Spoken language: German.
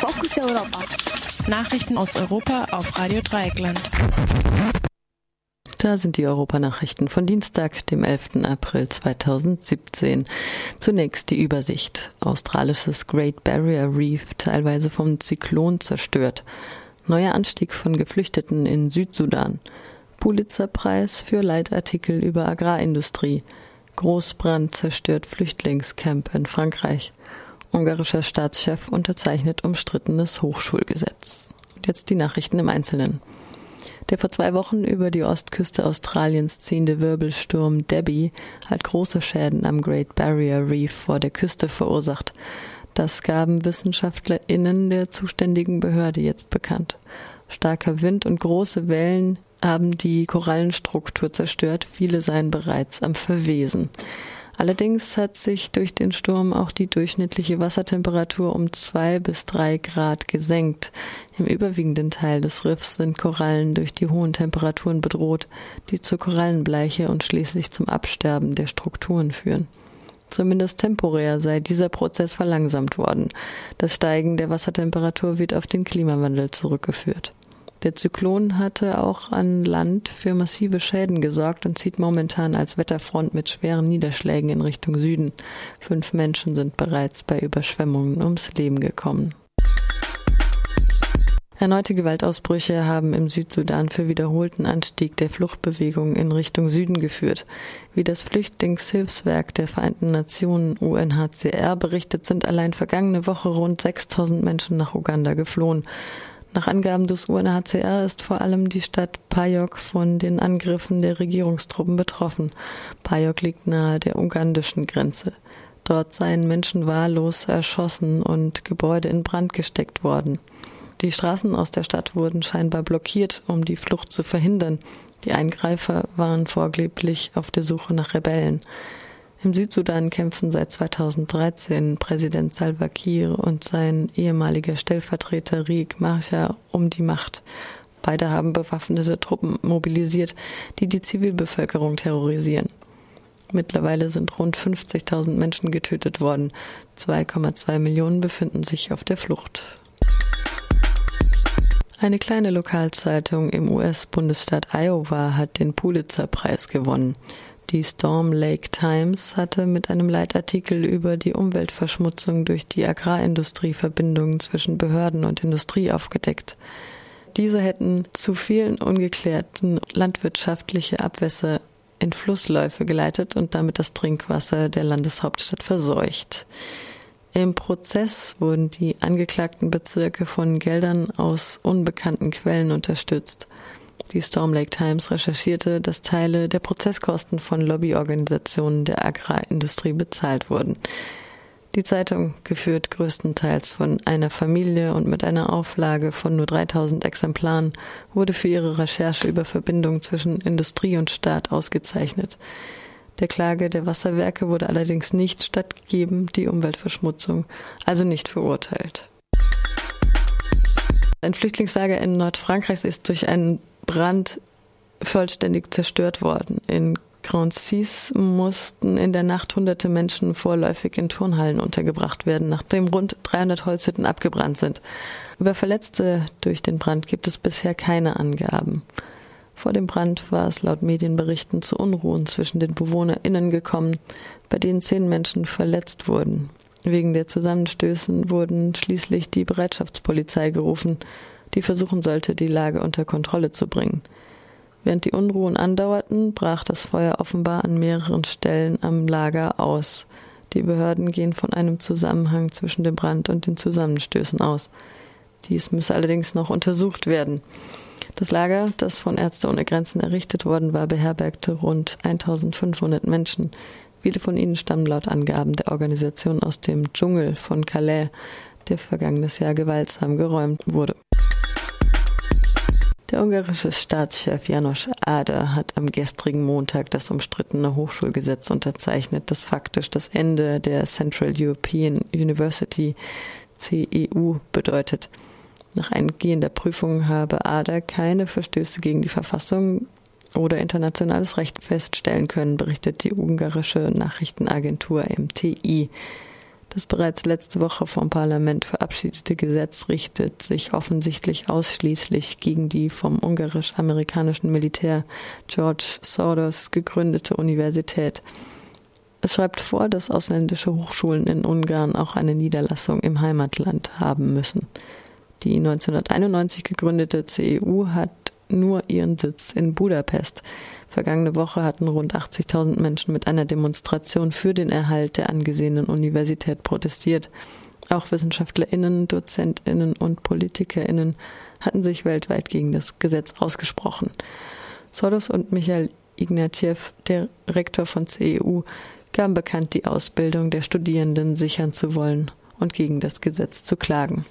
Fokus Europa. Nachrichten aus Europa auf Radio Dreieckland. Da sind die Europanachrichten von Dienstag, dem 11. April 2017. Zunächst die Übersicht. Australisches Great Barrier Reef teilweise vom Zyklon zerstört. Neuer Anstieg von Geflüchteten in Südsudan. Pulitzerpreis für Leitartikel über Agrarindustrie. Großbrand zerstört Flüchtlingscamp in Frankreich. Ungarischer Staatschef unterzeichnet umstrittenes Hochschulgesetz. Und jetzt die Nachrichten im Einzelnen. Der vor zwei Wochen über die Ostküste Australiens ziehende Wirbelsturm Debbie hat große Schäden am Great Barrier Reef vor der Küste verursacht. Das gaben WissenschaftlerInnen der zuständigen Behörde jetzt bekannt. Starker Wind und große Wellen haben die Korallenstruktur zerstört. Viele seien bereits am Verwesen. Allerdings hat sich durch den Sturm auch die durchschnittliche Wassertemperatur um zwei bis drei Grad gesenkt. Im überwiegenden Teil des Riffs sind Korallen durch die hohen Temperaturen bedroht, die zur Korallenbleiche und schließlich zum Absterben der Strukturen führen. Zumindest temporär sei dieser Prozess verlangsamt worden. Das Steigen der Wassertemperatur wird auf den Klimawandel zurückgeführt. Der Zyklon hatte auch an Land für massive Schäden gesorgt und zieht momentan als Wetterfront mit schweren Niederschlägen in Richtung Süden. Fünf Menschen sind bereits bei Überschwemmungen ums Leben gekommen. Erneute Gewaltausbrüche haben im Südsudan für wiederholten Anstieg der Fluchtbewegung in Richtung Süden geführt. Wie das Flüchtlingshilfswerk der Vereinten Nationen UNHCR berichtet, sind allein vergangene Woche rund 6000 Menschen nach Uganda geflohen. Nach Angaben des UNHCR ist vor allem die Stadt Payok von den Angriffen der Regierungstruppen betroffen. Payok liegt nahe der ugandischen Grenze. Dort seien Menschen wahllos erschossen und Gebäude in Brand gesteckt worden. Die Straßen aus der Stadt wurden scheinbar blockiert, um die Flucht zu verhindern. Die Eingreifer waren vorgeblich auf der Suche nach Rebellen. Im Südsudan kämpfen seit 2013 Präsident Salva Kiir und sein ehemaliger Stellvertreter Riek Machar um die Macht. Beide haben bewaffnete Truppen mobilisiert, die die Zivilbevölkerung terrorisieren. Mittlerweile sind rund 50.000 Menschen getötet worden. 2,2 Millionen befinden sich auf der Flucht. Eine kleine Lokalzeitung im US-Bundesstaat Iowa hat den Pulitzer-Preis gewonnen. Die Storm Lake Times hatte mit einem Leitartikel über die Umweltverschmutzung durch die Agrarindustrie Verbindungen zwischen Behörden und Industrie aufgedeckt. Diese hätten zu vielen ungeklärten landwirtschaftliche Abwässer in Flussläufe geleitet und damit das Trinkwasser der Landeshauptstadt verseucht. Im Prozess wurden die angeklagten Bezirke von Geldern aus unbekannten Quellen unterstützt. Die Storm Lake Times recherchierte, dass Teile der Prozesskosten von Lobbyorganisationen der Agrarindustrie bezahlt wurden. Die Zeitung, geführt größtenteils von einer Familie und mit einer Auflage von nur 3000 Exemplaren, wurde für ihre Recherche über Verbindungen zwischen Industrie und Staat ausgezeichnet. Der Klage der Wasserwerke wurde allerdings nicht stattgegeben, die Umweltverschmutzung also nicht verurteilt. Ein Flüchtlingslager in Nordfrankreich ist durch einen Brand vollständig zerstört worden. In Grancis mussten in der Nacht hunderte Menschen vorläufig in Turnhallen untergebracht werden, nachdem rund 300 Holzhütten abgebrannt sind. Über Verletzte durch den Brand gibt es bisher keine Angaben. Vor dem Brand war es laut Medienberichten zu Unruhen zwischen den BewohnerInnen gekommen, bei denen zehn Menschen verletzt wurden. Wegen der Zusammenstößen wurden schließlich die Bereitschaftspolizei gerufen die versuchen sollte, die Lage unter Kontrolle zu bringen. Während die Unruhen andauerten, brach das Feuer offenbar an mehreren Stellen am Lager aus. Die Behörden gehen von einem Zusammenhang zwischen dem Brand und den Zusammenstößen aus. Dies müsse allerdings noch untersucht werden. Das Lager, das von Ärzte ohne Grenzen errichtet worden war, beherbergte rund 1500 Menschen. Viele von ihnen stammen laut Angaben der Organisation aus dem Dschungel von Calais, der vergangenes Jahr gewaltsam geräumt wurde. Der ungarische Staatschef Janos Ader hat am gestrigen Montag das umstrittene Hochschulgesetz unterzeichnet, das faktisch das Ende der Central European University CEU bedeutet. Nach eingehender Prüfung habe Ader keine Verstöße gegen die Verfassung oder internationales Recht feststellen können, berichtet die ungarische Nachrichtenagentur MTI. Das bereits letzte Woche vom Parlament verabschiedete Gesetz richtet sich offensichtlich ausschließlich gegen die vom ungarisch-amerikanischen Militär George Soros gegründete Universität. Es schreibt vor, dass ausländische Hochschulen in Ungarn auch eine Niederlassung im Heimatland haben müssen. Die 1991 gegründete CEU hat nur ihren Sitz in Budapest. Vergangene Woche hatten rund 80.000 Menschen mit einer Demonstration für den Erhalt der angesehenen Universität protestiert. Auch Wissenschaftlerinnen, Dozentinnen und Politikerinnen hatten sich weltweit gegen das Gesetz ausgesprochen. Sodos und Michael Ignatiev, der Rektor von CEU, gaben bekannt, die Ausbildung der Studierenden sichern zu wollen und gegen das Gesetz zu klagen.